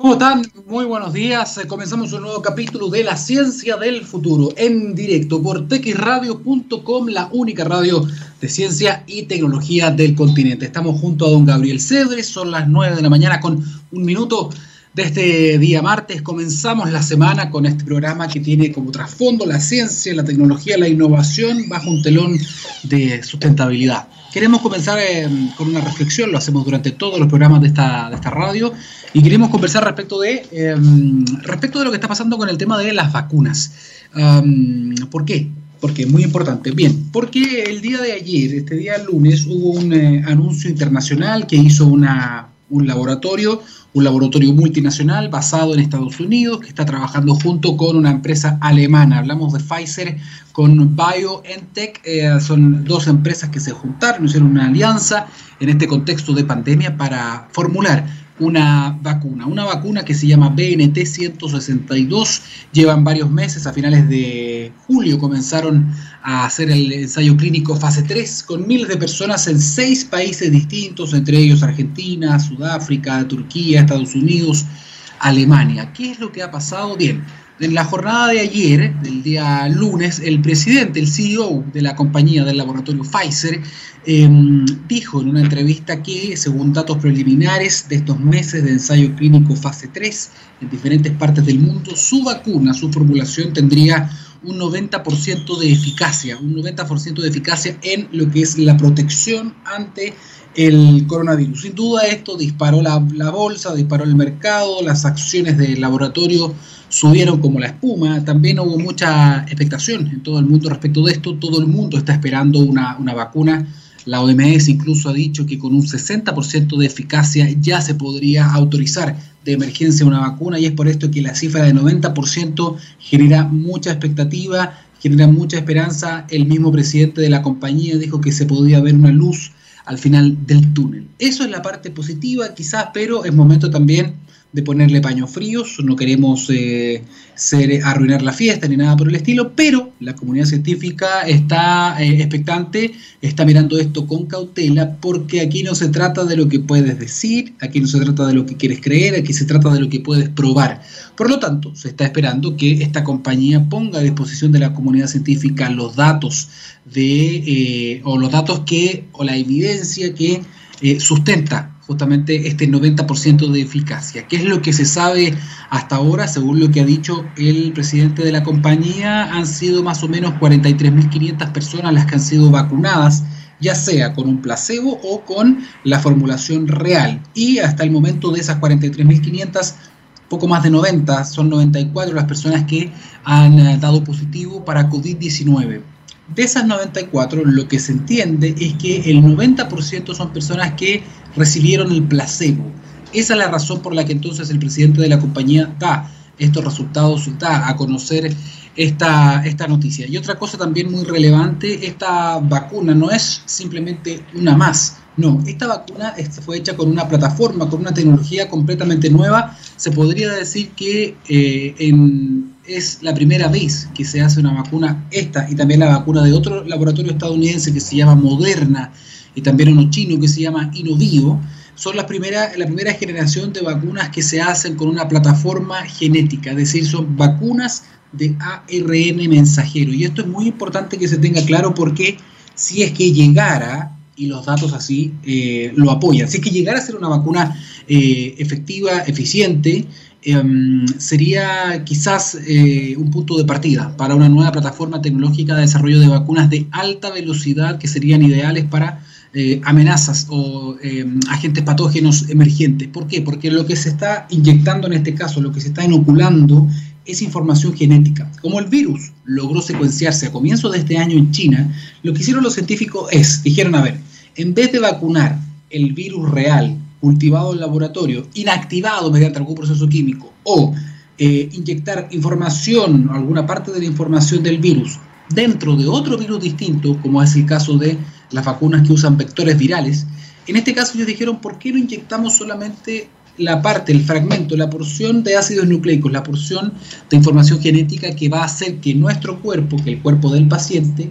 ¿Cómo están? Muy buenos días. Eh, comenzamos un nuevo capítulo de La Ciencia del Futuro en directo por texradio.com, la única radio de ciencia y tecnología del continente. Estamos junto a don Gabriel Cedres, son las 9 de la mañana con un minuto de este día martes. Comenzamos la semana con este programa que tiene como trasfondo la ciencia, la tecnología, la innovación bajo un telón de sustentabilidad. Queremos comenzar eh, con una reflexión, lo hacemos durante todos los programas de esta, de esta radio, y queremos conversar respecto de, em, respecto de lo que está pasando con el tema de las vacunas. ¿Por qué? Porque es muy importante. Bien, porque el día de ayer, este día lunes, hubo un eh, anuncio internacional que hizo una, un laboratorio, un laboratorio multinacional basado en Estados Unidos que está trabajando junto con una empresa alemana. Hablamos de Pfizer con BioNTech, eh, son dos empresas que se juntaron, hicieron una alianza en este contexto de pandemia para formular una vacuna, una vacuna que se llama BNT 162. Llevan varios meses, a finales de julio comenzaron a hacer el ensayo clínico fase 3 con miles de personas en seis países distintos, entre ellos Argentina, Sudáfrica, Turquía, Estados Unidos, Alemania. ¿Qué es lo que ha pasado? Bien, en la jornada de ayer, del día lunes, el presidente, el CEO de la compañía del laboratorio Pfizer, em, dijo en una entrevista que, según datos preliminares de estos meses de ensayo clínico fase 3 en diferentes partes del mundo, su vacuna, su formulación tendría un 90% de eficacia, un 90% de eficacia en lo que es la protección ante el coronavirus. Sin duda esto disparó la bolsa, disparó el mercado, las acciones del laboratorio subieron como la espuma. También hubo mucha expectación en todo el mundo respecto de esto. Todo el mundo está esperando una, vacuna. La OMS incluso ha dicho que con un 60% de eficacia ya se podría autorizar de emergencia una vacuna y es por esto que la cifra de 90% genera mucha expectativa, genera mucha esperanza. El mismo presidente de la compañía dijo que se podía ver una luz al final del túnel. Eso es la parte positiva quizás, pero es momento también de ponerle paños fríos, no queremos eh, ser, arruinar la fiesta ni nada por el estilo, pero la comunidad científica está eh, expectante, está mirando esto con cautela, porque aquí no se trata de lo que puedes decir, aquí no se trata de lo que quieres creer, aquí se trata de lo que puedes probar. Por lo tanto, se está esperando que esta compañía ponga a disposición de la comunidad científica los datos de, eh, o los datos que, o la evidencia que sustenta justamente este 90% de eficacia. ¿Qué es lo que se sabe hasta ahora? Según lo que ha dicho el presidente de la compañía, han sido más o menos 43.500 personas las que han sido vacunadas ya sea con un placebo o con la formulación real. Y hasta el momento de esas 43.500, poco más de 90, son 94 las personas que han eh, dado positivo para COVID-19. De esas 94, lo que se entiende es que el 90% son personas que recibieron el placebo. Esa es la razón por la que entonces el presidente de la compañía da estos resultados, da a conocer esta, esta noticia. Y otra cosa también muy relevante, esta vacuna no es simplemente una más. No, esta vacuna fue hecha con una plataforma, con una tecnología completamente nueva. Se podría decir que eh, es la primera vez que se hace una vacuna, esta y también la vacuna de otro laboratorio estadounidense que se llama Moderna y también uno chino que se llama Inovio, son las primera, la primera generación de vacunas que se hacen con una plataforma genética, es decir, son vacunas de ARN mensajero. Y esto es muy importante que se tenga claro porque si es que llegara, y los datos así eh, lo apoyan, si es que llegara a ser una vacuna eh, efectiva, eficiente, Em, sería quizás eh, un punto de partida para una nueva plataforma tecnológica de desarrollo de vacunas de alta velocidad que serían ideales para eh, amenazas o em, agentes patógenos emergentes. ¿Por qué? Porque lo que se está inyectando en este caso, lo que se está inoculando, es información genética. Como el virus logró secuenciarse a comienzos de este año en China, lo que hicieron los científicos es, dijeron, a ver, en vez de vacunar el virus real cultivado en laboratorio, inactivado mediante algún proceso químico, o eh, inyectar información, alguna parte de la información del virus, dentro de otro virus distinto, como es el caso de las vacunas que usan vectores virales, en este caso ellos dijeron, ¿por qué no inyectamos solamente la parte, el fragmento, la porción de ácidos nucleicos, la porción de información genética que va a hacer que nuestro cuerpo, que el cuerpo del paciente,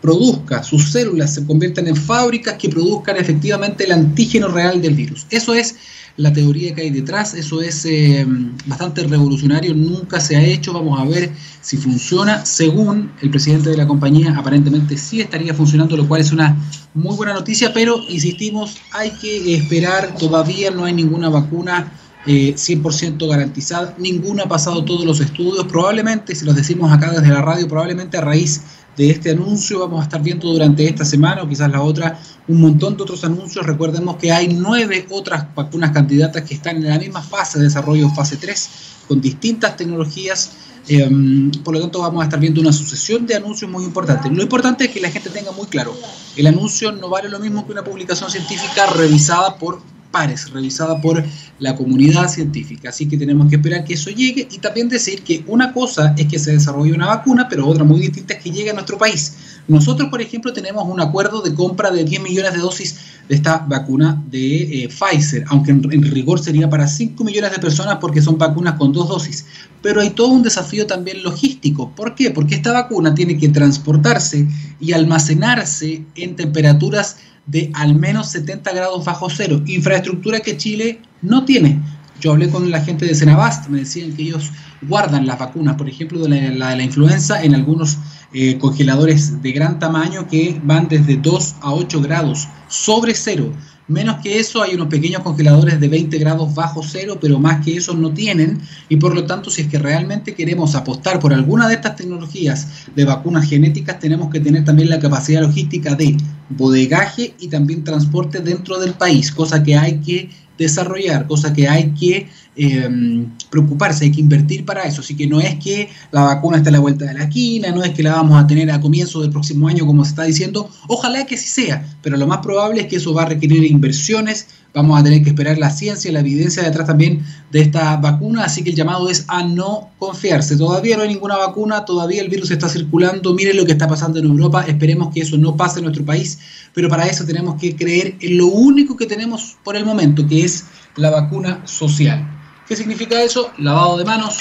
produzca, sus células se conviertan en fábricas que produzcan efectivamente el antígeno real del virus. Eso es la teoría que hay detrás. Eso es eh, bastante revolucionario, nunca se ha hecho. Vamos a ver si funciona. Según el presidente de la compañía, aparentemente sí estaría funcionando, lo cual es una muy buena noticia, pero insistimos, hay que esperar. Todavía no hay ninguna vacuna. 100% eh, garantizada, ninguna ha pasado todos los estudios, probablemente, si los decimos acá desde la radio, probablemente a raíz de este anuncio. Vamos a estar viendo durante esta semana o quizás la otra un montón de otros anuncios. Recordemos que hay nueve otras vacunas candidatas que están en la misma fase de desarrollo, fase 3, con distintas tecnologías. Em, por lo tanto, vamos a estar viendo una sucesión de anuncios muy importantes. Lo importante es que la gente tenga muy claro, el anuncio no vale lo mismo que una publicación científica revisada por pares, revisada por la comunidad científica. Así que tenemos que esperar que eso llegue y también decir que una cosa es que se desarrolle una vacuna, pero otra muy distinta es que llegue a nuestro país. Nosotros, por ejemplo, tenemos un acuerdo de compra de 10 millones de dosis de esta vacuna de eh, Pfizer, aunque en, en, rigor sería para 5 millones de personas porque son vacunas con dos dosis. Pero hay todo un desafío también logístico. ¿Por qué? Porque esta vacuna tiene que transportarse y almacenarse en temperaturas de al menos 70 grados bajo cero, infraestructura que Chile no tiene. Yo hablé con la gente de Senabast, me decían que ellos guardan las vacunas, por ejemplo, de la, de la influenza en algunos eh, congeladores de gran tamaño que van desde 2 a 8 grados sobre cero. Menos que eso hay unos pequeños congeladores de 20 grados bajo cero, pero más que eso no tienen. Y por lo tanto, si es que realmente queremos apostar por alguna de estas tecnologías de vacunas genéticas, tenemos que tener también la capacidad logística de bodegaje y también transporte dentro del país, cosa que hay que desarrollar, cosa que hay que eh, preocuparse, hay que invertir para eso. Así que no es que la vacuna esté a la vuelta de la esquina, no es que la vamos a tener a comienzo del próximo año, como se está diciendo. Ojalá que sí sea, pero lo más probable es que eso va a requerir inversiones. Vamos a tener que esperar la ciencia, la evidencia detrás también de esta vacuna. Así que el llamado es a no confiarse. Todavía no hay ninguna vacuna, todavía el virus está circulando. Miren lo que está pasando en Europa. Esperemos que eso no pase en nuestro país, pero para eso tenemos que creer en lo único que tenemos por el momento, que es la vacuna social. ¿Qué significa eso? Lavado de manos,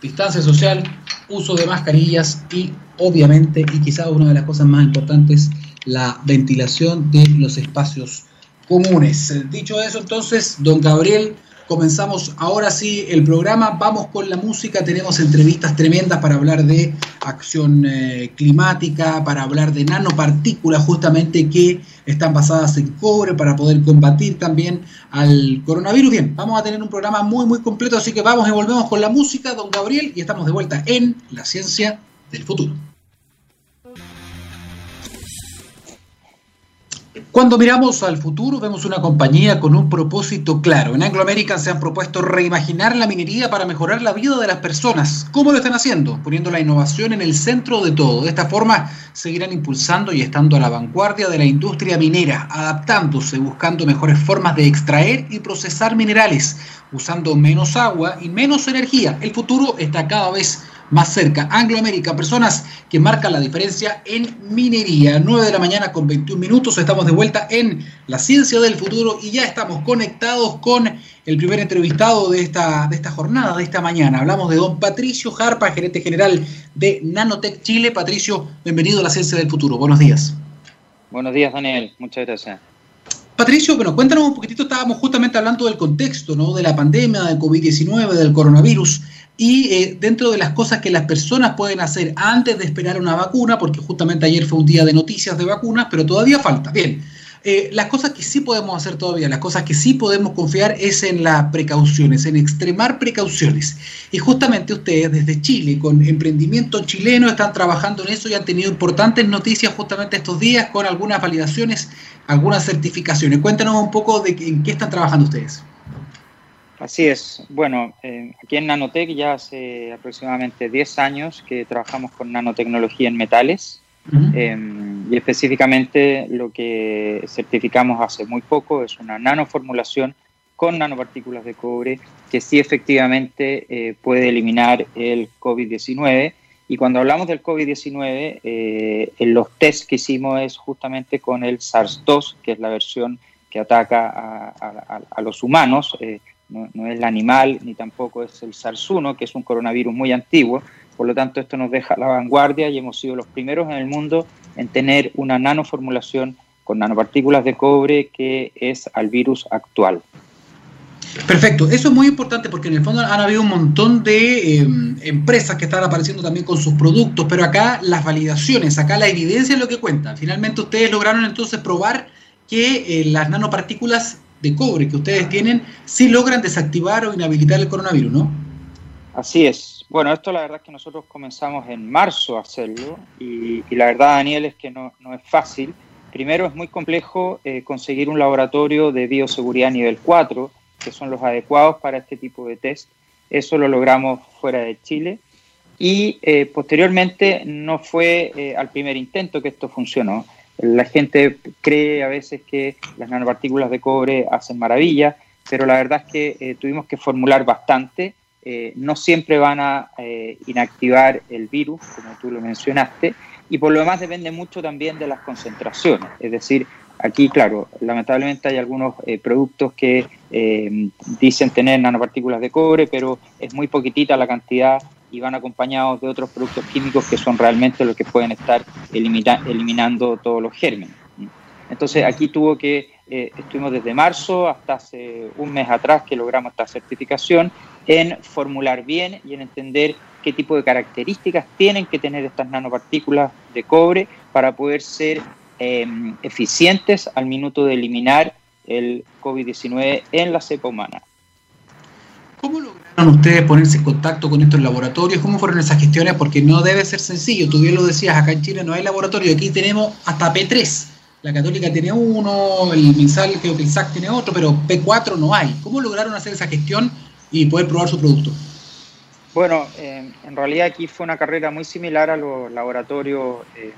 distancia social, uso de mascarillas y obviamente, y quizá una de las cosas más importantes, la ventilación de los espacios comunes. Dicho eso, entonces, don Gabriel Comenzamos ahora sí el programa, vamos con la música, tenemos entrevistas tremendas para hablar de acción eh, climática, para hablar de nanopartículas justamente que están basadas en cobre para poder combatir también al coronavirus. Bien, vamos a tener un programa muy muy completo, así que vamos y volvemos con la música, don Gabriel, y estamos de vuelta en la ciencia del futuro. Cuando miramos al futuro vemos una compañía con un propósito claro. En Anglo American se han propuesto reimaginar la minería para mejorar la vida de las personas. ¿Cómo lo están haciendo? Poniendo la innovación en el centro de todo. De esta forma seguirán impulsando y estando a la vanguardia de la industria minera, adaptándose, buscando mejores formas de extraer y procesar minerales, usando menos agua y menos energía. El futuro está cada vez más más cerca. Anglo American, personas que marcan la diferencia en minería. 9 de la mañana con 21 minutos. Estamos de vuelta en la ciencia del futuro y ya estamos conectados con el primer entrevistado de esta, de esta jornada, de esta mañana. Hablamos de don Patricio Jarpa, gerente general de Nanotech Chile. Patricio, bienvenido a la ciencia del futuro. Buenos días. Buenos días, Daniel. Muchas gracias. Patricio, bueno, cuéntanos un poquitito, estábamos justamente hablando del contexto, ¿no? De la pandemia, del COVID-19, del coronavirus y eh, dentro de las cosas que las personas pueden hacer antes de esperar una vacuna, porque justamente ayer fue un día de noticias de vacunas, pero todavía falta. Bien, eh, las cosas que sí podemos hacer todavía, las cosas que sí podemos confiar es en las precauciones, en extremar precauciones. Y justamente ustedes desde Chile, con emprendimiento chileno, están trabajando en eso y han tenido importantes noticias justamente estos días con algunas validaciones, algunas certificaciones. Cuéntanos un poco de en qué están trabajando ustedes. Así es. Bueno, eh, aquí en Nanotech ya hace aproximadamente 10 años que trabajamos con nanotecnología en metales em, y específicamente lo que certificamos hace muy poco es una nanoformulación con nanopartículas de cobre que sí efectivamente eh, puede eliminar el COVID-19. Y cuando hablamos del COVID-19, eh, en los tests que hicimos es justamente con el SARS-2, que es la versión que ataca a, a los humanos no, es el animal ni tampoco es el SARS-1, que es un coronavirus muy antiguo. Por lo tanto, esto nos deja a la vanguardia y hemos sido los primeros en el mundo en tener una nanoformulación con nanopartículas de cobre que es al virus actual. Perfecto, eso es muy importante porque en el fondo han habido un montón de em, empresas que están apareciendo también con sus productos, pero acá las validaciones, acá la evidencia es lo que cuenta. Finalmente ustedes lograron entonces probar que eh, las nanopartículas de cobre que ustedes tienen sí logran desactivar o inhabilitar el coronavirus, ¿no? Así es. Bueno, esto la verdad es que nosotros comenzamos en marzo a hacerlo y, la verdad, Daniel, es que no, no, es fácil. Primero es muy complejo eh, conseguir un laboratorio de bioseguridad nivel 4 que son los adecuados para este tipo de test. Eso lo logramos fuera de Chile. Y eh, posteriormente no fue eh, al primer intento que esto funcionó. La gente cree a veces que las nanopartículas de cobre hacen maravillas, pero la verdad es que eh, tuvimos que formular bastante. no siempre van a inactivar el virus, como tú lo mencionaste, y por lo demás depende mucho también de las concentraciones. Es decir, Aquí, claro, lamentablemente hay algunos eh, productos que eh, dicen tener nanopartículas de cobre, pero es muy poquitita la cantidad y van acompañados de otros productos químicos que son realmente los que pueden estar eliminando todos los gérmenes. Entonces, aquí tuvo que, eh, estuvimos desde marzo hasta hace un mes atrás que logramos esta certificación en formular bien y en entender qué tipo de características tienen que tener estas nanopartículas de cobre para poder ser Em, eficientes al minuto de eliminar el COVID-19 en la cepa humana. ¿Cómo lograron ustedes ponerse en contacto con estos laboratorios? ¿Cómo fueron esas gestiones? Porque no debe ser sencillo. Tú bien lo decías, acá en Chile no hay laboratorio. Aquí tenemos hasta P3. La Católica tiene uno, el MinSal, creo que el SAC tiene otro, pero P4 no hay. ¿Cómo lograron hacer esa gestión y poder probar su producto? Bueno, eh, en realidad aquí fue una carrera muy similar a los laboratorios eh,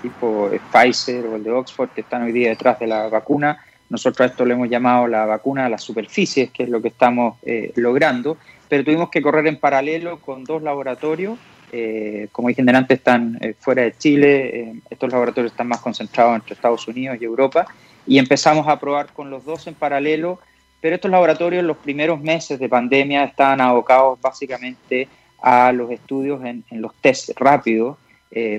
tipo Pfizer o el de Oxford que están hoy día detrás de la vacuna. Nosotros a esto le hemos llamado la vacuna a las superficies, que es lo que estamos eh, logrando, pero tuvimos que correr en paralelo con dos laboratorios. Eh, como dije antes, están eh, fuera de Chile, estos laboratorios están más concentrados entre Estados Unidos y Europa, y empezamos a probar con los dos en paralelo, pero estos laboratorios en los primeros meses de pandemia estaban abocados básicamente a los estudios en, en los test rápidos,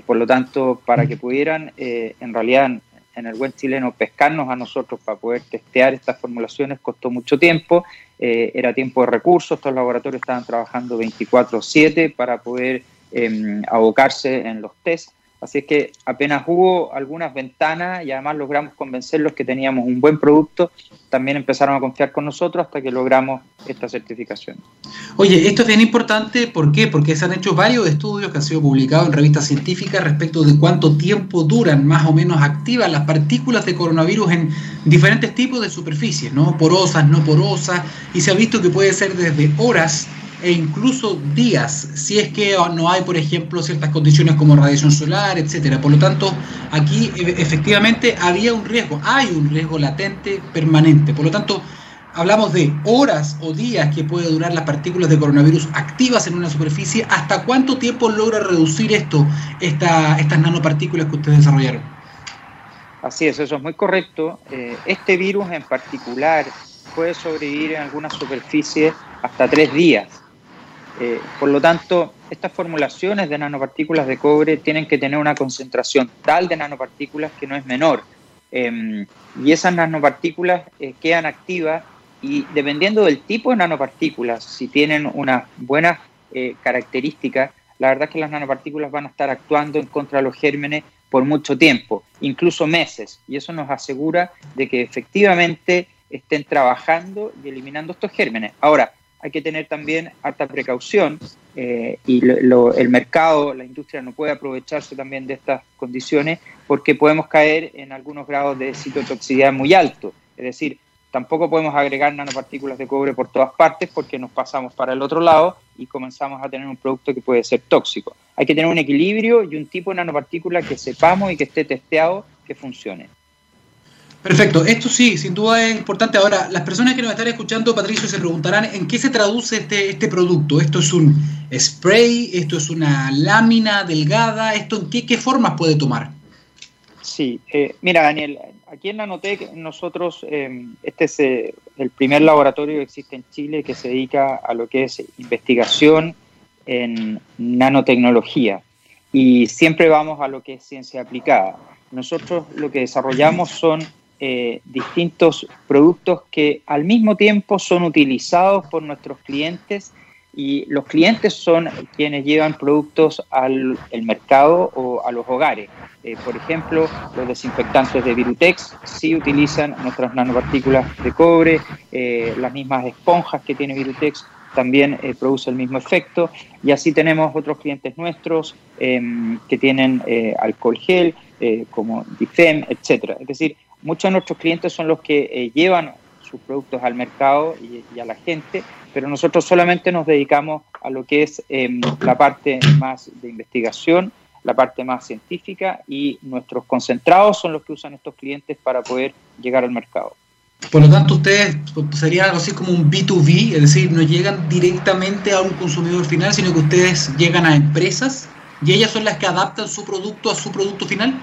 por lo tanto, para que pudieran, en realidad, en el buen chileno, pescarnos a nosotros para poder testear estas formulaciones costó mucho tiempo, eh, era tiempo de recursos, estos laboratorios estaban trabajando 24/7 para poder em, abocarse en los tests. Así es que apenas hubo algunas ventanas y además logramos convencerlos que teníamos un buen producto, también empezaron a confiar con nosotros hasta que logramos esta certificación. Oye, esto es bien importante, ¿por qué? Porque se han hecho varios estudios que han sido publicados en revistas científicas respecto de cuánto tiempo duran más o menos activas las partículas de coronavirus en diferentes tipos de superficies, ¿no? Porosas, no porosas, y se ha visto que puede ser desde horas e incluso días, si es que no hay, por ejemplo, ciertas condiciones como radiación solar, etcétera. Por lo tanto, aquí e, efectivamente había un riesgo, hay un riesgo latente permanente. Por lo tanto, hablamos de horas o días que puede durar las partículas de coronavirus activas en una superficie. ¿Hasta cuánto tiempo logra reducir esto, esta, estas nanopartículas que ustedes desarrollaron? Así es, eso es muy correcto. Eh, este virus en particular puede sobrevivir en algunas superficies hasta tres días. Eh, por lo tanto, estas formulaciones de nanopartículas de cobre tienen que tener una concentración tal de nanopartículas que no es menor. Em, y esas nanopartículas eh, quedan activas y dependiendo del tipo de nanopartículas, si tienen unas buenas eh, características, la verdad es que las nanopartículas van a estar actuando en contra de los gérmenes por mucho tiempo, incluso meses, y eso nos asegura de que efectivamente estén trabajando y eliminando estos gérmenes. Ahora, hay que tener también alta precaución eh, y el mercado, la industria no puede aprovecharse también de estas condiciones porque podemos caer en algunos grados de citotoxicidad muy alto. Es decir, tampoco podemos agregar nanopartículas de cobre por todas partes porque nos pasamos para el otro lado y comenzamos a tener un producto que puede ser tóxico. Hay que tener un equilibrio y un tipo de nanopartícula que sepamos y que esté testeado que funcione. Perfecto, esto sí, sin duda es importante. Ahora, las personas que nos están escuchando, Patricio, se preguntarán en qué se traduce este, este producto. ¿Esto es un spray? ¿Esto es una lámina delgada? ¿Esto en qué, qué formas puede tomar? Sí, eh, mira Daniel, aquí en Nanotech nosotros, eh, este es eh, el primer laboratorio que existe en Chile que se dedica a lo que es investigación en nanotecnología y siempre vamos a lo que es ciencia aplicada. Nosotros lo que desarrollamos son eh, distintos productos que al mismo tiempo son utilizados por nuestros clientes y los clientes son quienes llevan productos al mercado o a los hogares. Eh, por ejemplo, los desinfectantes de Virutex sí utilizan nuestras nanopartículas de cobre, eh, las mismas esponjas que tiene Virutex también eh, produce el mismo efecto y así tenemos otros clientes nuestros em, que tienen alcohol gel como Difem, etcétera. Es decir, muchos de nuestros clientes son los que llevan sus productos al mercado y, a la gente, pero nosotros solamente nos dedicamos a lo que es em, la parte más de investigación la parte más científica y nuestros concentrados son los que usan estos clientes para poder llegar al mercado. Por lo tanto, ustedes sería algo así como un B2B, es decir, no llegan directamente a un consumidor final, sino que ustedes llegan a empresas y ellas son las que adaptan su producto a su producto final.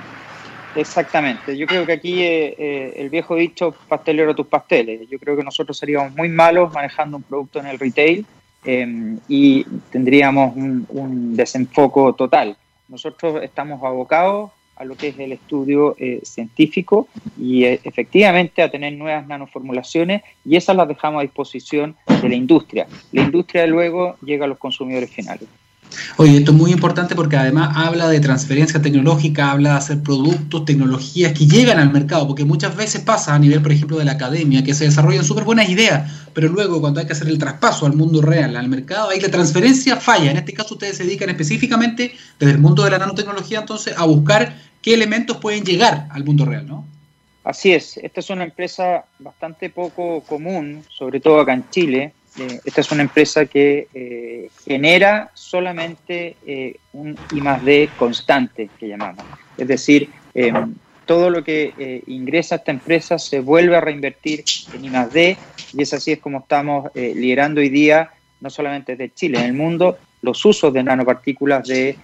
Exactamente, yo creo que aquí eh, eh, el viejo dicho pastelero tus pasteles, yo creo que nosotros seríamos muy malos manejando un producto en el retail eh, y tendríamos un, un desenfoco total. Nosotros estamos abocados a lo que es el estudio eh, científico y eh, efectivamente a tener nuevas nanoformulaciones y esas las dejamos a disposición de la industria. La industria luego llega a los consumidores finales. Oye, esto es muy importante porque además habla de transferencia tecnológica, habla de hacer productos, tecnologías que llegan al mercado, porque muchas veces pasa a nivel, por ejemplo, de la academia, que se desarrollan súper buenas ideas, pero luego cuando hay que hacer el traspaso al mundo real, al mercado, ahí la transferencia falla. En este caso ustedes se dedican específicamente desde el mundo de la nanotecnología, entonces, a buscar qué elementos pueden llegar al mundo real, ¿no? Así es, esta es una empresa bastante poco común, sobre todo acá en Chile, eh, esta es una empresa que eh, genera solamente eh, un I más D constante, que llamamos. Es decir, todo lo que ingresa a esta empresa se vuelve a reinvertir en I más D y es así es como estamos liderando hoy día, no solamente de Chile, en el mundo, los usos de nanopartículas de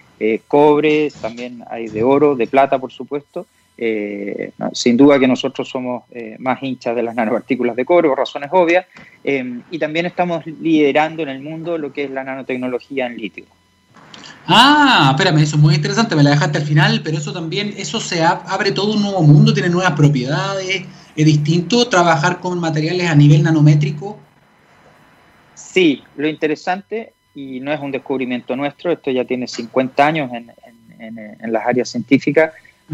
cobre, también hay de oro, de plata, por supuesto, eh, sin duda que nosotros somos eh, más hinchas de las nanopartículas de cobre por razones obvias eh, y también estamos liderando en el mundo lo que es la nanotecnología en litio. Ah, espérame, eso es muy interesante, me la dejaste al final, pero eso también, eso se abre todo un nuevo mundo, tiene nuevas propiedades, es distinto trabajar con materiales a nivel nanométrico. Sí, lo interesante, y no es un descubrimiento nuestro, esto ya tiene 50 años en, en las áreas científicas,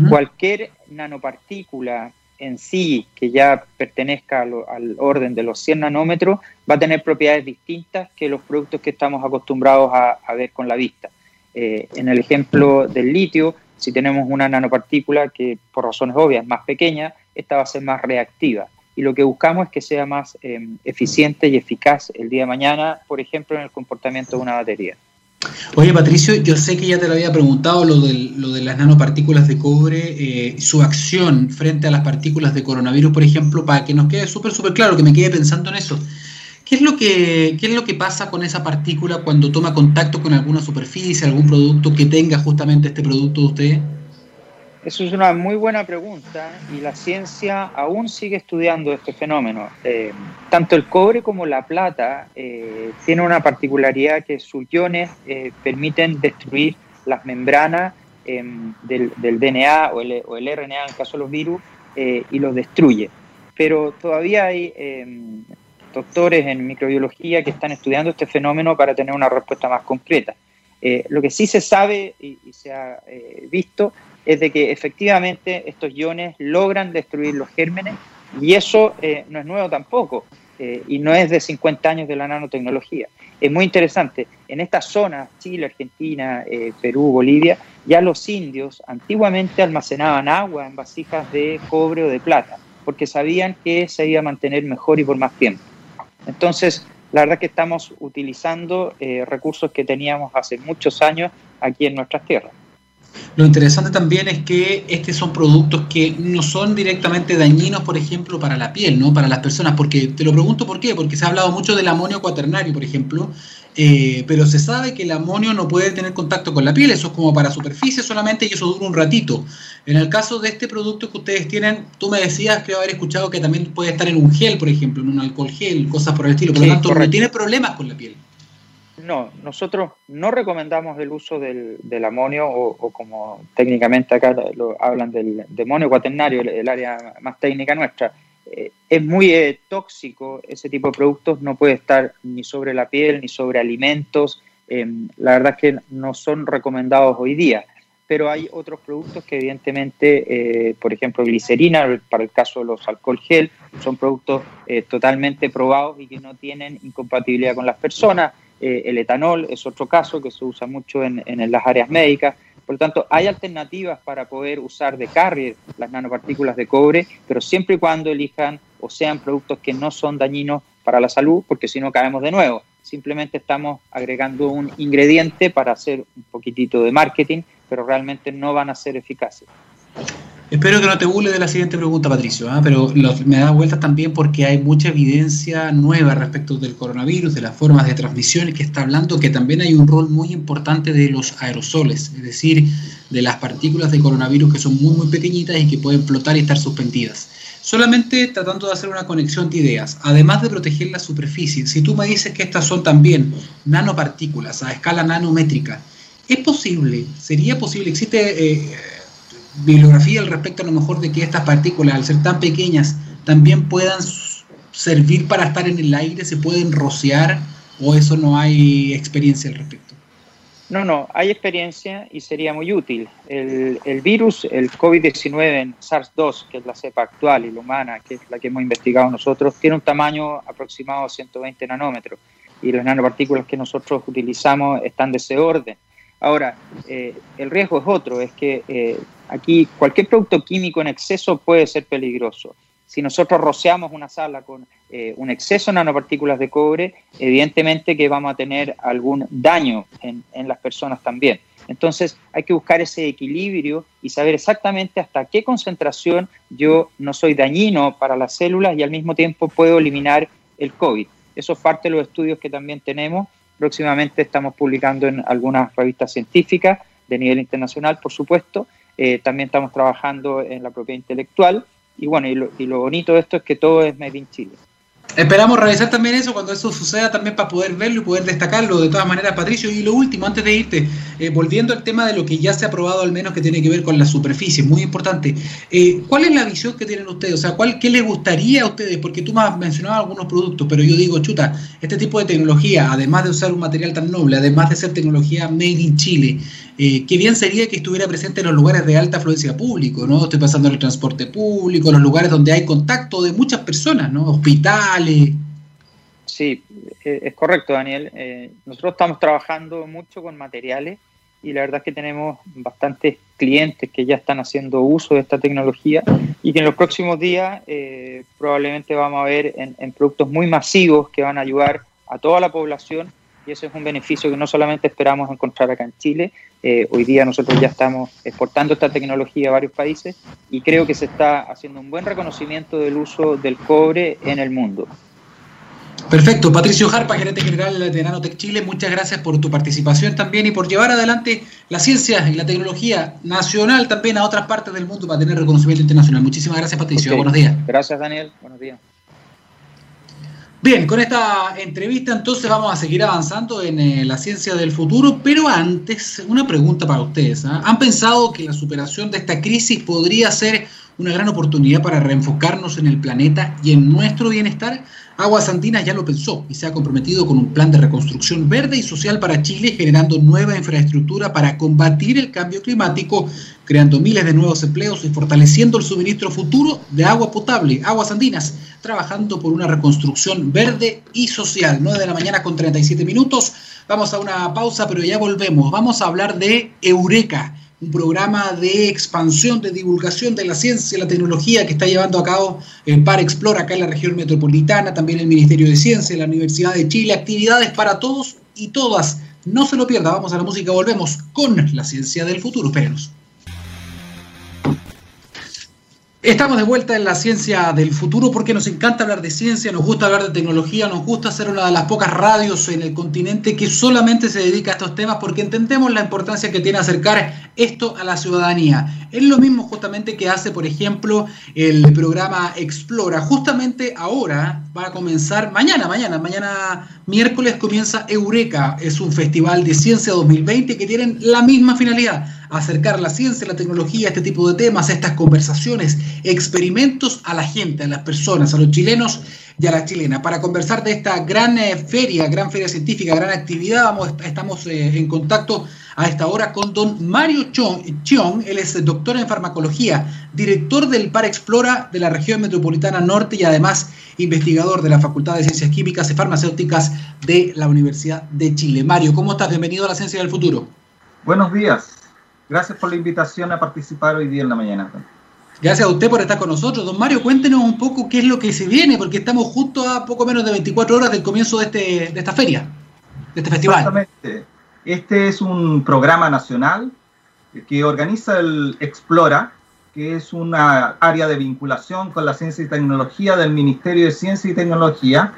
Cualquier nanopartícula en sí que ya pertenezca al orden de los 100 nanómetros va a tener propiedades distintas que los productos que estamos acostumbrados a, ver con la vista. Eh, en el ejemplo del litio, si tenemos una nanopartícula que por razones obvias es más pequeña, esta va a ser más reactiva. Y lo que buscamos es que sea más eh, eficiente y eficaz el día de mañana, por ejemplo, en el comportamiento de una batería. Oye, Patricio, yo sé que ya te lo había preguntado lo de, lo de las nanopartículas de cobre, eh, su acción frente a las partículas de coronavirus, por ejemplo, para que nos quede súper, súper claro, que me quede pensando en eso. ¿Qué es, lo que, ¿Qué es lo que pasa con esa partícula cuando toma contacto con alguna superficie, algún producto que tenga justamente este producto de usted? Eso es una muy buena pregunta y la ciencia aún sigue estudiando este fenómeno. Eh, tanto el cobre como la plata eh, tienen una particularidad que sus iones eh, permiten destruir las membranas em, del, DNA o el, RNA en el caso de los virus y los destruye. Pero todavía hay em, doctores en microbiología que están estudiando este fenómeno para tener una respuesta más concreta. lo que sí se sabe y se ha visto es de que efectivamente estos iones logran destruir los gérmenes y eso eh, no es nuevo tampoco eh, y no es de 50 años de la nanotecnología. Es muy interesante, en esta zona, Chile, Argentina, eh, Perú, Bolivia, ya los indios antiguamente almacenaban agua en vasijas de cobre o de plata porque sabían que se iba a mantener mejor y por más tiempo. Entonces, la verdad es que estamos utilizando recursos que teníamos hace muchos años aquí en nuestras tierras. Lo interesante también es que estos son productos que no son directamente dañinos, por ejemplo, para la piel, ¿no? Para las personas, porque te lo pregunto por qué, porque se ha hablado mucho del amonio cuaternario, por ejemplo, eh, pero se sabe que el amonio no puede tener contacto con la piel, eso es como para superficie solamente y eso dura un ratito. En el caso de este producto que ustedes tienen, tú me decías, creo haber escuchado que también puede estar en un gel, por ejemplo, en un alcohol gel, cosas por el estilo, por lo tanto no tiene problemas con la piel. No, nosotros no recomendamos el uso del, amonio o, como técnicamente acá lo, hablan del demonio cuaternario, el, área más técnica nuestra. Eh, es muy eh, tóxico ese tipo de productos, no puede estar ni sobre la piel ni sobre alimentos. Em, la verdad es que no son recomendados hoy día, pero hay otros productos que evidentemente, eh, por ejemplo, glicerina, para el caso de los alcohol gel, son productos totalmente probados y que no tienen incompatibilidad con las personas eh, el etanol es otro caso que se usa mucho en, las áreas médicas. Por lo tanto, hay alternativas para poder usar de carrier las nanopartículas de cobre, pero siempre y cuando elijan o sean productos que no son dañinos para la salud, porque si no caemos de nuevo. Simplemente estamos agregando un ingrediente para hacer un poquitito de marketing, pero realmente no van a ser eficaces. Espero que no te burles de la siguiente pregunta, Patricio, ¿ah? pero me da vueltas también porque hay mucha evidencia nueva respecto del coronavirus, de las formas de transmisión, que está hablando que también hay un rol muy importante de los aerosoles, es decir, de las partículas de coronavirus que son muy, muy pequeñitas y que pueden flotar y estar suspendidas. Solamente tratando de hacer una conexión de ideas, además de proteger la superficie, si tú me dices que estas son también nanopartículas a escala nanométrica, ¿es posible, sería posible, existe... Eh, bibliografía al respecto a lo mejor de que estas partículas, al ser tan pequeñas, también puedan servir para estar en el aire, se pueden rociar o eso no hay experiencia al respecto? No, no, hay experiencia y sería muy útil. El, el virus, el COVID-19 en SARS-2, que es la cepa actual y la humana, que es la que hemos investigado nosotros, tiene un tamaño aproximado a 120 nanómetros y las nanopartículas que nosotros utilizamos están de ese orden. Ahora, eh, el riesgo es otro, es que eh, aquí cualquier producto químico en exceso puede ser peligroso. Si nosotros rociamos una sala con eh, un exceso de nanopartículas de cobre, evidentemente que vamos a tener algún daño en, en las personas también. Entonces hay que buscar ese equilibrio y saber exactamente hasta qué concentración yo no soy dañino para las células y al mismo tiempo puedo eliminar el COVID. Eso es parte de los estudios que también tenemos Próximamente estamos publicando en algunas revistas científicas de nivel internacional, por supuesto. Eh, también estamos trabajando en la propiedad intelectual. Y bueno, y lo, y lo bonito de esto es que todo es Made in Chile. Esperamos realizar también eso cuando eso suceda también para poder verlo y poder destacarlo de todas maneras, Patricio. Y lo último, antes de irte, eh, volviendo al tema de lo que ya se ha aprobado al menos que tiene que ver con la superficie, muy importante. Eh, ¿Cuál es la visión que tienen ustedes? O sea, ¿cuál, ¿qué les gustaría a ustedes? Porque tú me has mencionado algunos productos, pero yo digo, chuta, este tipo de tecnología, además de usar un material tan noble, además de ser tecnología made in Chile, eh, qué bien sería que estuviera presente en los lugares de alta afluencia público, ¿no? Estoy pasando en el transporte público, en los lugares donde hay contacto de muchas personas, ¿no? Hospitales. Sí, eh, es correcto, Daniel. Eh, nosotros estamos trabajando mucho con materiales y la verdad es que tenemos bastantes clientes que ya están haciendo uso de esta tecnología y que en los próximos días probablemente vamos a ver en productos muy masivos que van a ayudar a toda la población y ese es un beneficio que no solamente esperamos encontrar acá en Chile, eh, hoy día nosotros ya estamos exportando esta tecnología a varios países y creo que se está haciendo un buen reconocimiento del uso del cobre en el mundo. Perfecto. Patricio Jarpa, gerente general de Nanotech Chile, muchas gracias por tu participación también y por llevar adelante la ciencia y la tecnología nacional también a otras partes del mundo para tener reconocimiento internacional. Muchísimas gracias, Patricio. Buenos días. Gracias, Daniel. Buenos días. Bien, con esta entrevista entonces vamos a seguir avanzando en eh, la ciencia del futuro, pero antes una pregunta para ustedes. ¿ah? ¿Han pensado que la superación de esta crisis podría ser una gran oportunidad para reenfocarnos en el planeta y en nuestro bienestar? Aguas Andinas ya lo pensó y se ha comprometido con un plan de reconstrucción verde y social para Chile, generando nueva infraestructura para combatir el cambio climático, creando miles de nuevos empleos y fortaleciendo el suministro futuro de agua potable. Aguas Andinas, trabajando por una reconstrucción verde y social. 9 de la mañana con 37 minutos. Vamos a una pausa, pero ya volvemos. Vamos a hablar de Eureka un programa de expansión, de divulgación de la ciencia y la tecnología que está llevando a cabo el Par Explora acá en la región metropolitana, también el Ministerio de Ciencia, la Universidad de Chile, actividades para todos y todas. No se lo pierda, vamos a la música, volvemos con la ciencia del futuro. Espérenos. Estamos de vuelta en la ciencia del futuro porque nos encanta hablar de ciencia, nos gusta hablar de tecnología, nos gusta ser una de las pocas radios en el continente que solamente se dedica a estos temas porque entendemos la importancia que tiene acercar esto a la ciudadanía. Es lo mismo justamente que hace, por ejemplo, el programa Explora. Justamente ahora va a comenzar, mañana, mañana, mañana miércoles comienza Eureka. Es un festival de ciencia 2020 que tienen la misma finalidad acercar la ciencia, la tecnología, este tipo de temas, estas conversaciones, experimentos a la gente, a las personas, a los chilenos y a las chilenas. Para conversar de esta gran eh, feria, gran feria científica, gran actividad, vamos, estamos eh, en contacto a esta hora con don Mario Chiong, él es doctor en farmacología, director del Par Explora de la región metropolitana norte y además investigador de la Facultad de Ciencias Químicas y Farmacéuticas de la Universidad de Chile. Mario, ¿cómo estás? Bienvenido a la Ciencia del Futuro. Buenos días. Gracias por la invitación a participar hoy día en la mañana. Gracias a usted por estar con nosotros. Don Mario, cuéntenos un poco qué es lo que se viene, porque estamos justo a poco menos de 24 horas del comienzo de, este, de esta feria, de este festival. Exactamente. Este es un programa nacional que organiza el Explora, que es una área de vinculación con la ciencia y tecnología del Ministerio de Ciencia y Tecnología,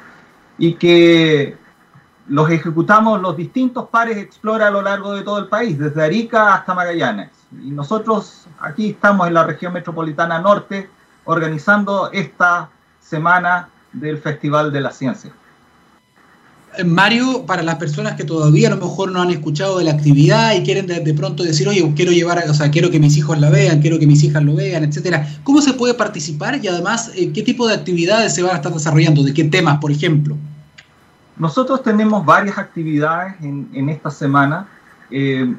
y que los ejecutamos los distintos pares Explora a lo largo de todo el país, desde Arica hasta Magallanes. Y nosotros aquí estamos en la región metropolitana norte organizando esta semana del Festival de la Ciencia. Eh, Mario, para las personas que todavía a lo mejor no han escuchado de la actividad y quieren de, pronto decir, oye, quiero llevar, o sea, quiero que mis hijos la vean, quiero que mis hijas lo vean, etcétera, ¿cómo se puede participar y además eh, qué tipo de actividades se van a estar desarrollando? ¿De qué temas, por ejemplo? Nosotros tenemos varias actividades en, esta semana. Eh,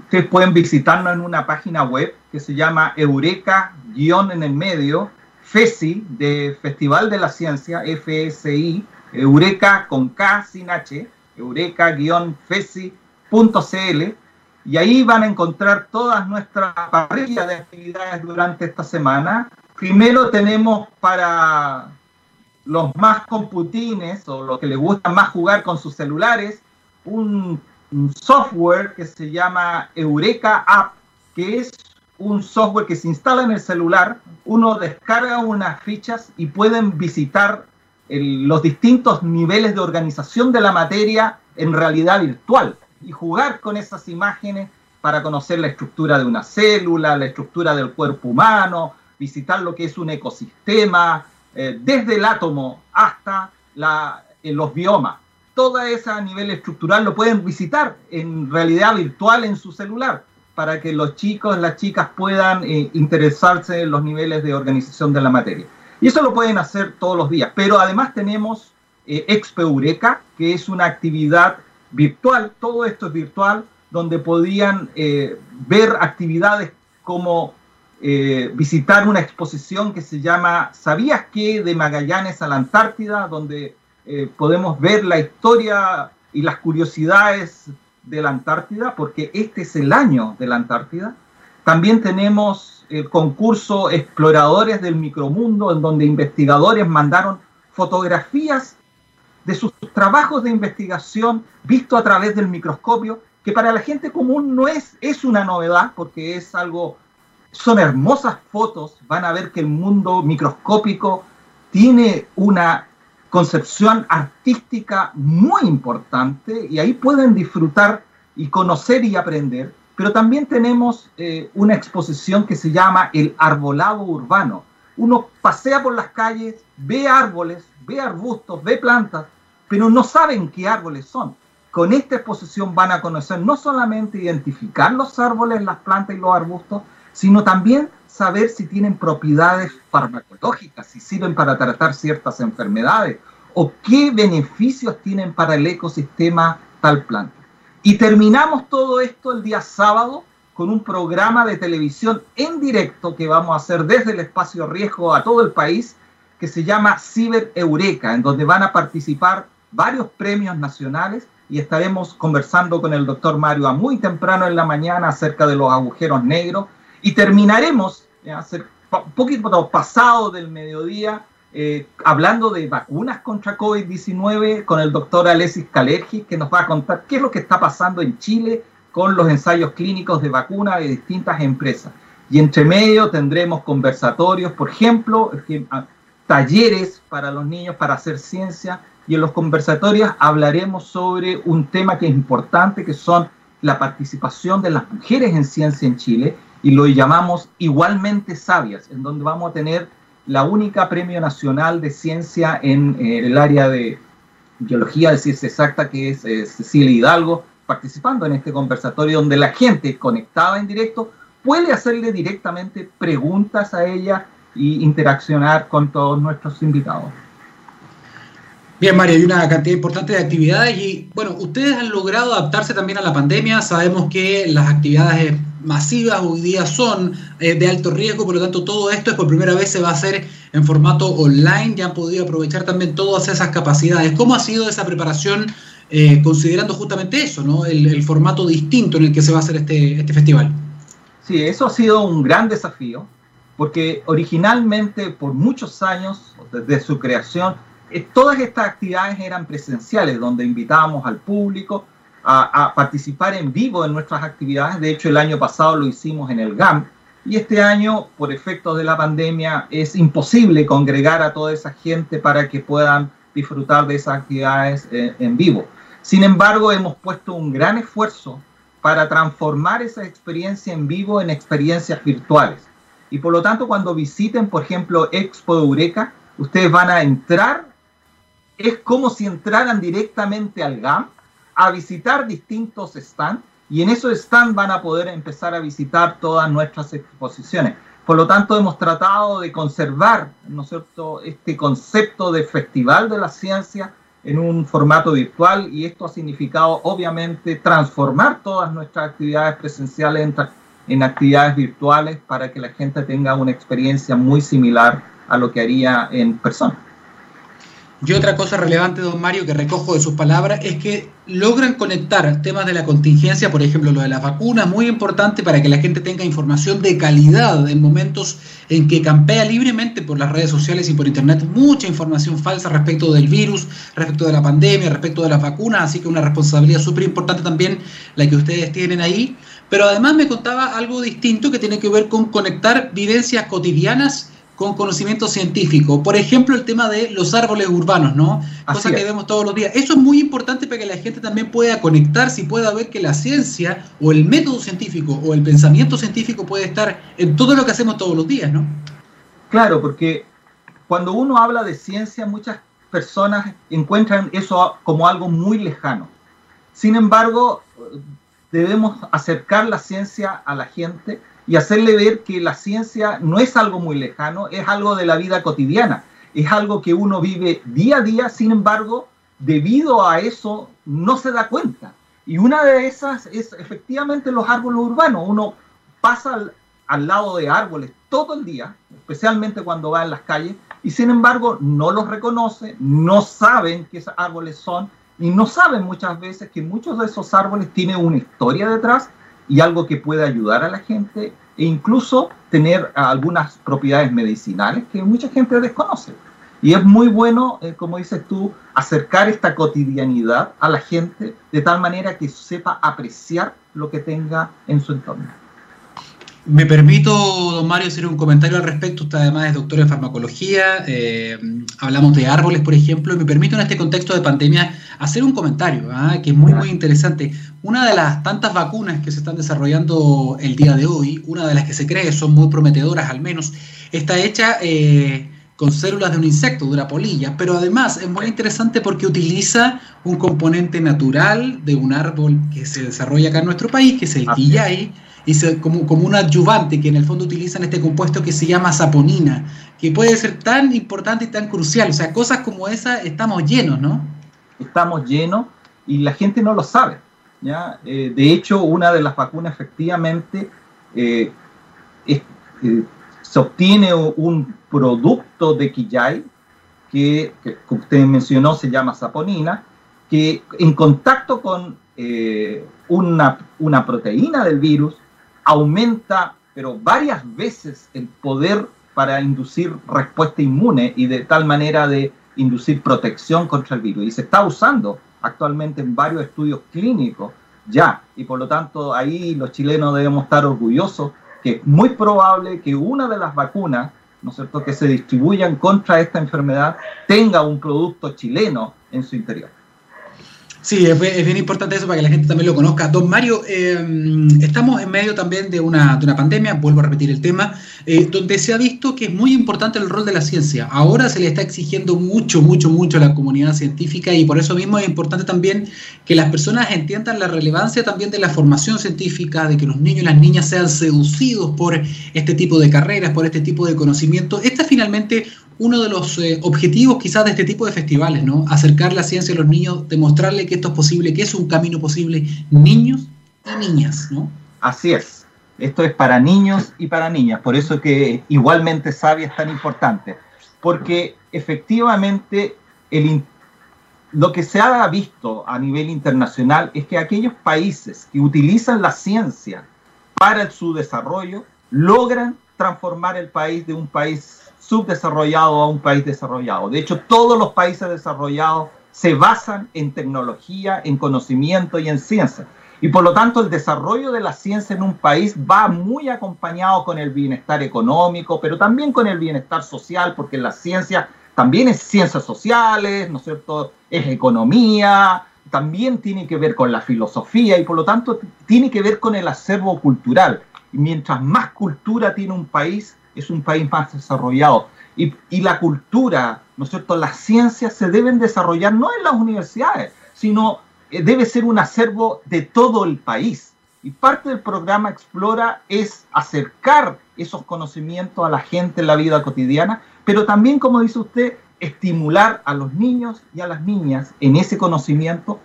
ustedes pueden visitarnos en una página web que se llama Eureka-en el medio, FESI, de Festival de la Ciencia, FSI, Eureka con K sin H, eureka-fesi.cl, y ahí van a encontrar todas nuestras parrillas de actividades durante esta semana. Primero tenemos para los más computines o los que les gusta más jugar con sus celulares, un, software que se llama Eureka App, que es un software que se instala en el celular, uno descarga unas fichas y pueden visitar los distintos niveles de organización de la materia en realidad virtual y jugar con esas imágenes para conocer la estructura de una célula, la estructura del cuerpo humano, visitar lo que es un ecosistema, eh, desde el átomo hasta eh, los biomas. Todo eso a nivel estructural lo pueden visitar en realidad virtual en su celular para que los chicos, las chicas puedan eh, interesarse en los niveles de organización de la materia. Y eso lo pueden hacer todos los días. Pero además tenemos Expo Eureka, que es una actividad virtual, todo esto es virtual, donde podían ver actividades como eh, visitar una exposición que se llama ¿Sabías qué? de Magallanes a la Antártida, donde eh, podemos ver la historia y las curiosidades de la Antártida, porque este es el año de la Antártida. También tenemos el concurso Exploradores del Micromundo, en donde investigadores mandaron fotografías de sus trabajos de investigación visto a través del microscopio, que para la gente común no es, es una novedad, porque es algo son hermosas fotos, van a ver que el mundo microscópico tiene una concepción artística muy importante y ahí pueden disfrutar y conocer y aprender. Pero también tenemos eh, una exposición que se llama el arbolado urbano. Uno pasea por las calles, ve árboles, ve arbustos, ve plantas, pero no saben qué árboles son. Con esta exposición van a conocer no solamente identificar los árboles, las plantas y los arbustos, sino también saber si tienen propiedades farmacológicas, si sirven para tratar ciertas enfermedades o qué beneficios tienen para el ecosistema tal planta. Y terminamos todo esto el día sábado con un programa de televisión en directo que vamos a hacer desde el espacio riesgo a todo el país, que se llama Ciber Eureka, en donde van a participar varios premios nacionales y estaremos conversando con el doctor Mario a muy temprano en la mañana acerca de los agujeros negros y terminaremos, hace un poquito pasado del mediodía, eh, hablando de vacunas contra COVID-19 con el doctor Alexis Kalergi, que nos va a contar qué es lo que está pasando en Chile con los ensayos clínicos de vacunas de distintas empresas. Y entre medio tendremos conversatorios, por ejemplo, ah, talleres para los niños para hacer ciencia. Y en los conversatorios hablaremos sobre un tema que es importante, que son la participación de las mujeres en ciencia en Chile, y lo llamamos igualmente sabias, en donde vamos a tener la única premio nacional de ciencia en eh, el área de biología de ciencia exacta, que es eh, Cecilia Hidalgo, participando en este conversatorio donde la gente conectada en directo puede hacerle directamente preguntas a ella y interaccionar con todos nuestros invitados. Bien, Mario, hay una cantidad importante de actividades y, bueno, ustedes han logrado adaptarse también a la pandemia. Sabemos que las actividades masivas hoy día son eh, de alto riesgo, por lo tanto, todo esto es por primera vez se va a hacer en formato online. Ya han podido aprovechar también todas esas capacidades. ¿Cómo ha sido esa preparación eh, considerando justamente eso, ¿no? El, formato distinto en el que se va a hacer este, este festival? Sí, eso ha sido un gran desafío, porque originalmente, por muchos años, desde su creación, eh, todas estas actividades eran presenciales, donde invitábamos al público a, participar en vivo en nuestras actividades. De hecho, el año pasado lo hicimos en el GAM. Y este año, por efectos de la pandemia, es imposible congregar a toda esa gente para que puedan disfrutar de esas actividades eh, en vivo. Sin embargo, hemos puesto un gran esfuerzo para transformar esa experiencia en vivo en experiencias virtuales. Y por lo tanto, cuando visiten, por ejemplo, Expo Eureka, ustedes van a entrar es como si entraran directamente al GAM a visitar distintos stands y en esos stands van a poder empezar a visitar todas nuestras exposiciones. Por lo tanto, hemos tratado de conservar ¿no cierto? este concepto de festival de la ciencia en un formato virtual y esto ha significado obviamente transformar todas nuestras actividades presenciales en, en actividades virtuales para que la gente tenga una experiencia muy similar a lo que haría en persona. Y otra cosa relevante, don Mario, que recojo de sus palabras, es que logran conectar temas de la contingencia, por ejemplo, lo de las vacunas, muy importante para que la gente tenga información de calidad en momentos en que campea libremente por las redes sociales y por internet mucha información falsa respecto del virus, respecto de la pandemia, respecto de las vacunas, así que una responsabilidad súper importante también la que ustedes tienen ahí. Pero además me contaba algo distinto que tiene que ver con conectar vivencias cotidianas con conocimiento científico. Por ejemplo, el tema de los árboles urbanos, ¿no? Cosa que vemos todos los días. Eso es muy importante para que la gente también pueda conectarse y pueda ver que la ciencia o el método científico o el pensamiento científico puede estar en todo lo que hacemos todos los días, ¿no? Claro, porque cuando uno habla de ciencia, muchas personas encuentran eso como algo muy lejano. Sin embargo, debemos acercar la ciencia a la gente y hacerle ver que la ciencia no es algo muy lejano, es algo de la vida cotidiana, es algo que uno vive día a día, sin embargo, debido a eso no se da cuenta. Y una de esas es efectivamente los árboles urbanos. Uno pasa al, lado de árboles todo el día, especialmente cuando va en las calles, y sin embargo no los reconoce, no saben qué árboles son y no saben muchas veces que muchos de esos árboles tienen una historia detrás y algo que puede ayudar a la gente e incluso tener algunas propiedades medicinales que mucha gente desconoce. Y es muy bueno, eh, como dices tú, acercar esta cotidianidad a la gente de tal manera que sepa apreciar lo que tenga en su entorno. Me permito, don Mario, hacer un comentario al respecto. Usted además es doctor en farmacología. Eh, hablamos de árboles, por ejemplo. Y me permito en este contexto de pandemia hacer un comentario ¿ah? que es muy, muy interesante. Una de las tantas vacunas que se están desarrollando el día de hoy, una de las que se cree son muy prometedoras al menos, está hecha eh, con células de un insecto, de una polilla. Pero además es muy interesante porque utiliza un componente natural de un árbol que se desarrolla acá en nuestro país, que es el quillay y como, como un adyuvante que en el fondo utilizan este compuesto que se llama saponina, que puede ser tan importante y tan crucial. O sea, cosas como esa estamos llenos, ¿no? Estamos llenos y la gente no lo sabe. ¿ya? Eh, de hecho, una de las vacunas efectivamente eh, eh, se obtiene un producto de Quillay que, como usted mencionó, se llama saponina, que en contacto con una, una proteína del virus aumenta, pero varias veces el poder para inducir respuesta inmune y de tal manera de inducir protección contra el virus. Y se está usando actualmente en varios estudios clínicos ya, y por lo tanto ahí los chilenos debemos estar orgullosos que es muy probable que una de las vacunas, ¿no es cierto?, que se distribuyan contra esta enfermedad tenga un producto chileno en su interior. Sí, es, bien importante eso para que la gente también lo conozca. Don Mario, eh, estamos en medio también de una, de una, pandemia, vuelvo a repetir el tema, eh, donde se ha visto que es muy importante el rol de la ciencia. Ahora se le está exigiendo mucho, mucho, mucho a la comunidad científica y por eso mismo es importante también que las personas entiendan la relevancia también de la formación científica, de que los niños y las niñas sean seducidos por este tipo de carreras, por este tipo de conocimiento. Esta es finalmente uno de los eh, objetivos quizás de este tipo de festivales, ¿no? Acercar la ciencia a los niños, demostrarle que esto es posible, que es un camino posible, niños y niñas, ¿no? Así es. Esto es para niños y para niñas, por eso que igualmente Sabia es tan importante, porque efectivamente el, lo que se ha visto a nivel internacional es que aquellos países que utilizan la ciencia para su desarrollo logran transformar el país de un país subdesarrollado a un país desarrollado. De hecho, todos los países desarrollados se basan en tecnología, en conocimiento y en ciencia. Y por lo tanto, el desarrollo de la ciencia en un país va muy acompañado con el bienestar económico, pero también con el bienestar social, porque la ciencia también es ciencias sociales, ¿no es cierto? Es economía, también tiene que ver con la filosofía y por lo tanto tiene que ver con el acervo cultural. Y mientras más cultura tiene un país, es un país más desarrollado. Y, y, la cultura, ¿no es cierto? Las ciencias se deben desarrollar no en las universidades, sino eh, debe ser un acervo de todo el país. Y parte del programa Explora es acercar esos conocimientos a la gente en la vida cotidiana, pero también, como dice usted, estimular a los niños y a las niñas en ese conocimiento,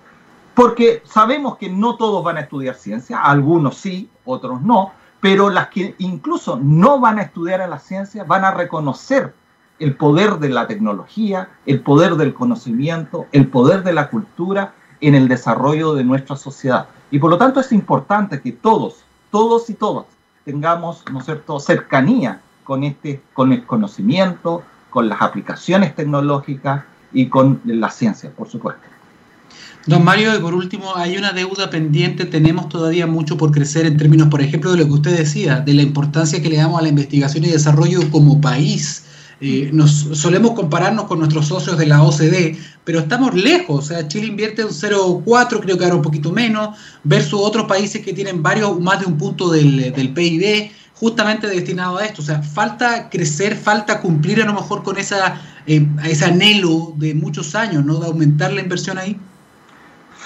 porque sabemos que no todos van a estudiar ciencia, algunos sí, otros no, pero las que incluso no van a estudiar a la ciencia van a reconocer el poder de la tecnología, el poder del conocimiento, el poder de la cultura en el desarrollo de nuestra sociedad. Y por lo tanto es importante que todos, todos y todas, tengamos, ¿no es cierto?, cercanía con, este, con el conocimiento, con las aplicaciones tecnológicas y con la ciencia, por supuesto. Don Mario, y por último, hay una deuda pendiente, tenemos todavía mucho por crecer en términos, por ejemplo, de lo que usted decía, de la importancia que le damos a la investigación y desarrollo como país. Eh, nos solemos compararnos con nuestros socios de la OCDE, pero estamos lejos. O sea, Chile invierte un 0,4, creo que ahora un poquito menos, versus otros países que tienen varios, más de un punto del, del PIB, justamente destinado a esto. O sea, falta crecer, falta cumplir a lo mejor con esa, eh, ese anhelo de muchos años, ¿no? De aumentar la inversión ahí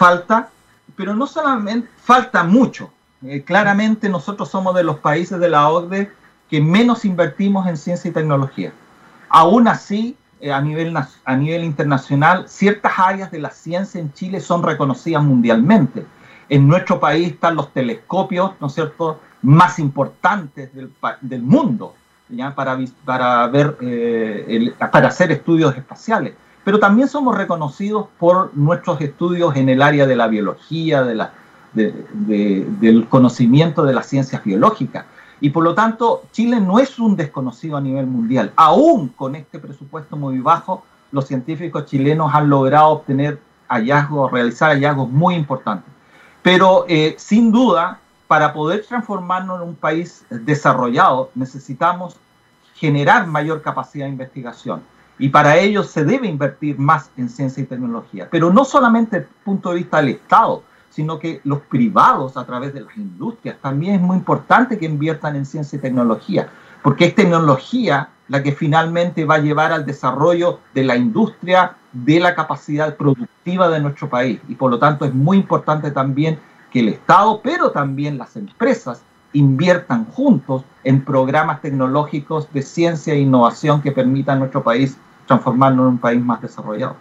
falta, pero no solamente falta mucho. Eh, claramente nosotros somos de los países de la OCDE que menos invertimos en ciencia y tecnología. Aún así, eh, a, nivel, a nivel internacional, ciertas áreas de la ciencia en Chile son reconocidas mundialmente. En nuestro país están los telescopios, ¿no es cierto?, más importantes del, del mundo, ¿ya? Para, para, ver, eh, para hacer estudios espaciales pero también somos reconocidos por nuestros estudios en el área de la biología, del conocimiento de las ciencias biológicas. Y por lo tanto, Chile no es un desconocido a nivel mundial. Aún con este presupuesto muy bajo, los científicos chilenos han logrado obtener hallazgos, realizar hallazgos muy importantes. Pero eh, sin duda, para poder transformarnos en un país desarrollado, necesitamos generar mayor capacidad de investigación. Y para ello se debe invertir más en ciencia y tecnología. Pero no solamente desde el punto de vista del Estado, sino que los privados a través de las industrias también es muy importante que inviertan en ciencia y tecnología, porque es tecnología la que finalmente va a llevar al desarrollo de la industria, de la capacidad productiva de nuestro país. Y por lo tanto es muy importante también que el Estado, pero también las empresas, inviertan juntos en programas tecnológicos de ciencia e innovación que permitan a nuestro país transformarnos en un país más desarrollado.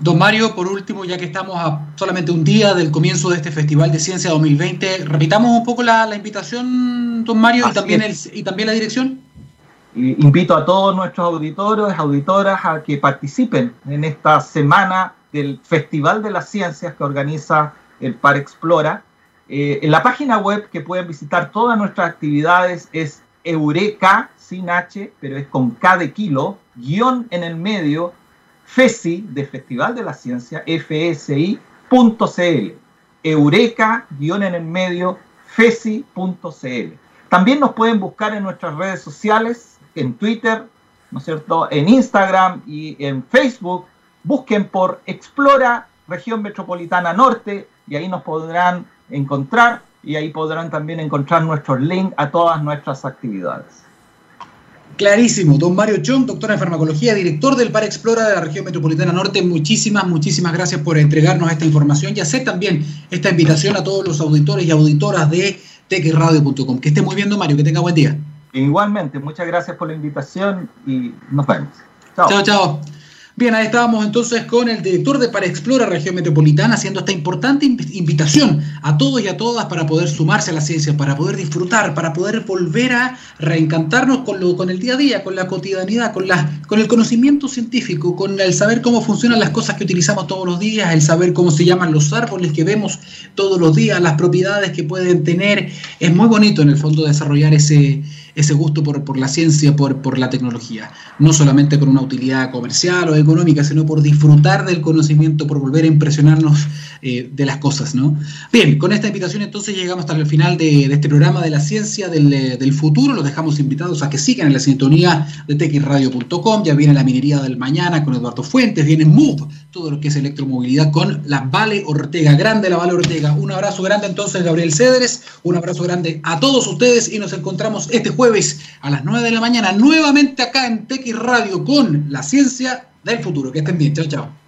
Don Mario, por último, ya que estamos a solamente un día del comienzo de este Festival de Ciencia 2020, repitamos un poco la, invitación, don Mario, y también, y también la dirección. invito a todos nuestros auditores, auditoras, a que participen en esta semana del Festival de las Ciencias que organiza el Par Explora. Eh, en la página web que pueden visitar todas nuestras actividades es Eureka, sin H, pero es con K de kilo, guion en el medio, FESI, de Festival de la Ciencia, FSI.cl. Eureka, guion en el medio, FESI.cl. También nos pueden buscar en nuestras redes sociales, en Twitter, ¿no es cierto? En Instagram y en Facebook. Busquen por Explora Región Metropolitana Norte y ahí nos podrán encontrar y ahí podrán también encontrar nuestros links a todas nuestras actividades. Clarísimo, don Mario Chong, doctor en farmacología, director del Par Explora de la región metropolitana norte. Muchísimas, muchísimas gracias por entregarnos esta información y hacer también esta invitación a todos los auditores y auditoras de tecradio.com. Que esté muy bien, don Mario, que tenga buen día. Igualmente, muchas gracias por la invitación y nos vemos. Chao, chao. chao. Bien, ahí estábamos entonces con el director de Para Explora Región Metropolitana haciendo esta importante invitación a todos y a todas para poder sumarse a la ciencia, para poder disfrutar, para poder volver a reencantarnos con, lo, con el día a día, con la cotidianidad, con, con el conocimiento científico, con el saber cómo funcionan las cosas que utilizamos todos los días, el saber cómo se llaman los árboles que vemos todos los días, las propiedades que pueden tener. Es muy bonito en el fondo desarrollar ese ese gusto por, la ciencia, por, por, la tecnología. No solamente por una utilidad comercial o económica, sino por disfrutar del conocimiento, por volver a impresionarnos eh, de las cosas, ¿no? Bien, con esta invitación entonces llegamos hasta el final de, este programa de la ciencia eh, del, futuro. Los dejamos invitados a que sigan en la sintonía de texradio.com. Ya viene la minería del mañana con Eduardo Fuentes, viene Move, todo lo que es electromovilidad con la Vale Ortega. Grande la Vale Ortega. Un abrazo grande entonces, Gabriel Cedres. Un abrazo grande a todos ustedes y nos encontramos este jueves a las 9 de la mañana, nuevamente acá en TX Radio con la ciencia del futuro. Que estén bien. Chao, chao.